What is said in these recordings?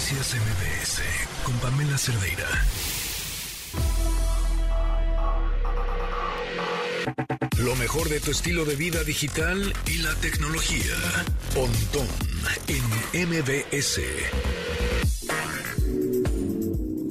Noticias MBS con Pamela Cerdeira. Lo mejor de tu estilo de vida digital y la tecnología. Pontón en MBS.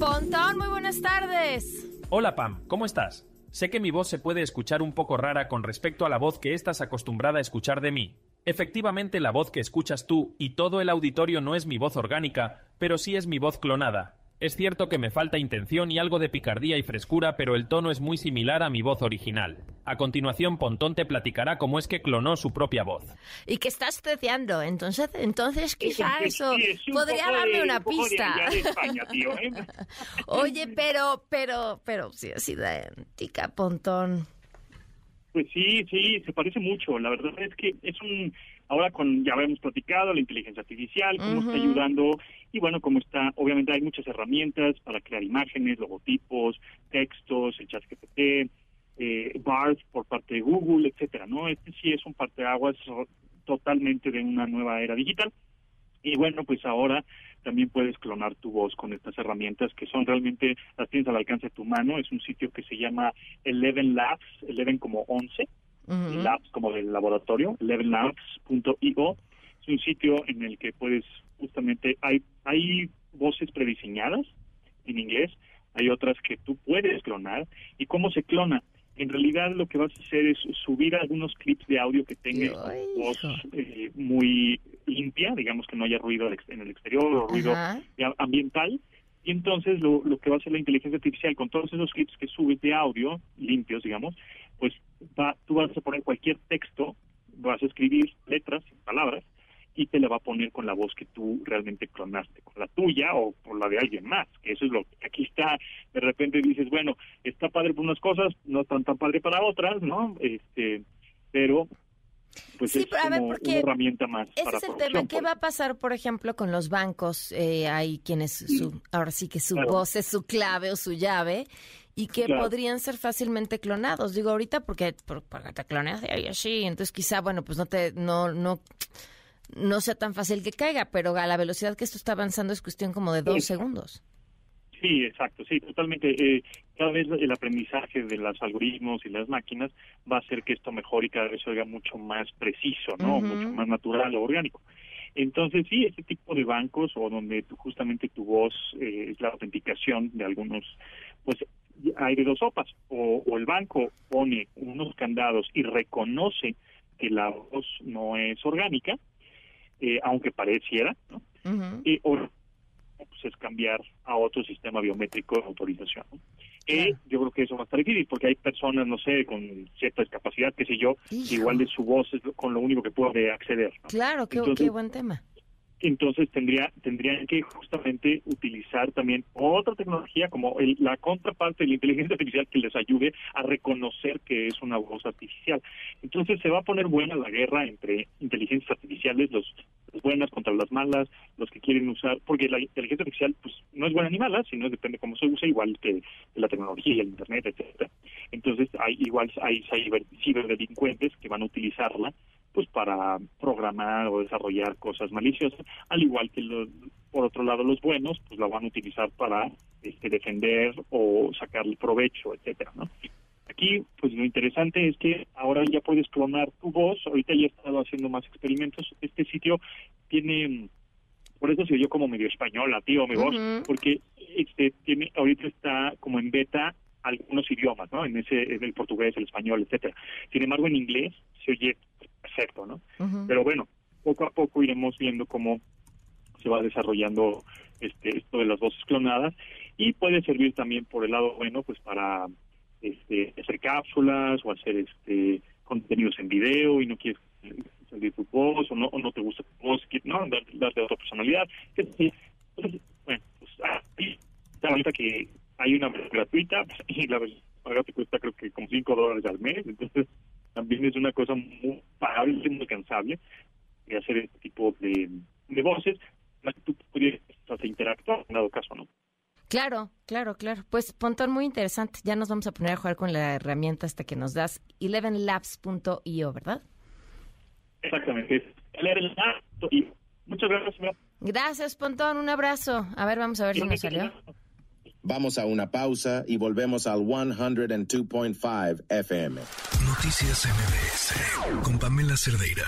Pontón, muy buenas tardes. Hola Pam, ¿cómo estás? Sé que mi voz se puede escuchar un poco rara con respecto a la voz que estás acostumbrada a escuchar de mí. Efectivamente, la voz que escuchas tú y todo el auditorio no es mi voz orgánica, pero sí es mi voz clonada. Es cierto que me falta intención y algo de picardía y frescura, pero el tono es muy similar a mi voz original. A continuación, Pontón te platicará cómo es que clonó su propia voz. ¿Y qué estás deseando? Entonces, entonces quizá Sí, eso es podría darme de- una pista. allá de España, tío, ¿eh? Oye, pero, pero, pero, sí, así de tica, Pontón. Pues sí, sí, se parece mucho. La verdad es que es un, ahora con, ya habíamos platicado, la inteligencia artificial, cómo está ayudando, y bueno, cómo está, obviamente hay muchas herramientas para crear imágenes, logotipos, textos, el chat GPT, eh, BART por parte de Google, etcétera, ¿no? Este sí es un parteaguas totalmente de una nueva era digital. Y bueno, pues ahora también puedes clonar tu voz con estas herramientas que son realmente, las tienes al alcance de tu mano. Es un sitio que se llama Eleven Labs, Eleven como 11, Ujú. labs como del laboratorio, elevenlabs.io. Es un sitio en el que puedes justamente, hay, hay voces prediseñadas en inglés, hay otras que tú puedes clonar. ¿Y cómo se clona? En realidad lo que vas a hacer es subir algunos clips de audio que tengan voz eh, muy limpia, digamos que no haya ruido en el exterior o ruido Ajá. ambiental. Y entonces lo, lo que va a hacer la inteligencia artificial con todos esos clips que subes de audio, limpios, digamos, pues va, tú vas a poner cualquier texto, vas a escribir letras, palabras, y te la va a poner con la voz que tú realmente clonaste, con la tuya o con la de alguien más, que eso es lo que aquí está, de repente dices, bueno, está padre por unas cosas, no tan tan padre para otras, ¿no? Este, pero pues Sí, es pero a ver, porque una herramienta más Ese para es el tema. ¿Qué va a pasar, por ejemplo, con los bancos? Eh, hay quienes, su, ahora sí que su Claro. voz es su clave o su llave y que Claro. podrían ser fácilmente clonados. Digo, ahorita porque, por- porque te cloneas y así, entonces quizá, bueno, pues no te, no, no, no sea tan fácil que caiga, pero a la velocidad que esto está avanzando es cuestión como de dos Sí. segundos. Sí, exacto, sí, totalmente. Eh, cada vez el aprendizaje de los algoritmos y las máquinas va a hacer que esto mejore y cada vez se haga mucho más preciso, ¿no? Mucho más natural o orgánico. Entonces, sí, este tipo de bancos o donde tú- justamente tu voz eh, es la autenticación de algunos, pues hay de dos sopas. O, o el banco pone unos candados y reconoce que la voz no es orgánica, eh, aunque pareciera, ¿no? Y o pues, es cambiar a otro sistema biométrico de autorización. ¿no? Claro. yo creo que eso va a estar difícil porque hay personas, no sé, con cierta discapacidad, qué sé yo, Hijo. igual de su voz es con lo único que puede acceder. ¿no? Claro, qué, Entonces- qué buen tema. Entonces tendría tendrían que justamente utilizar también otra tecnología como el- la contraparte de la inteligencia artificial que les ayude a reconocer que es una voz artificial. Entonces se va a poner buena la guerra entre inteligencias artificiales, los, buenas contra las malas, los que quieren usar, porque la inteligencia artificial pues no es buena ni mala, sino depende cómo se use, igual que la tecnología y el internet, etcétera. Entonces hay igual hay ciber- ciberdelincuentes que van a utilizarla pues para programar o desarrollar cosas maliciosas, al igual que los, por otro lado los buenos pues la van a utilizar para este, defender o sacarle provecho, etcétera, ¿no? Aquí, pues lo interesante es que ahora ya puedes clonar tu voz. Ahorita ya he estado haciendo más experimentos. Este sitio tiene, por eso se oyó como medio española, tío, mi voz, porque este tiene, ahorita está como en beta algunos idiomas, ¿no? En ese, en el portugués, el español, etcétera. Sin embargo, en inglés se oye perfecto, ¿no? Pero bueno, poco a poco iremos viendo cómo se va desarrollando este esto de las voces clonadas y puede servir también por el lado bueno pues para este hacer cápsulas o hacer este contenidos en video y no quieres salir tu voz o no o no te gusta tu voz no dar- darle otra personalidad. Entonces, bueno pues ahí está ahorita que hay una gratuita y la paga te cuesta creo que como 5 dólares al mes entonces también es una cosa muy pagable, muy alcanzable de hacer este tipo de, de voces, las que tú pudieras interactuar en dado caso, ¿no? Claro, claro, claro. Pues Pontón, muy interesante. Ya nos vamos a poner a jugar con la herramienta hasta que nos das elevenlabs.io, ¿verdad? Exactamente. Muchas gracias. Señora. Gracias, Pontón. Un abrazo. A ver, vamos a ver si nos salió. Vamos a una pausa y volvemos al 102.5 FM. Noticias MBS con Pamela Cerdeira.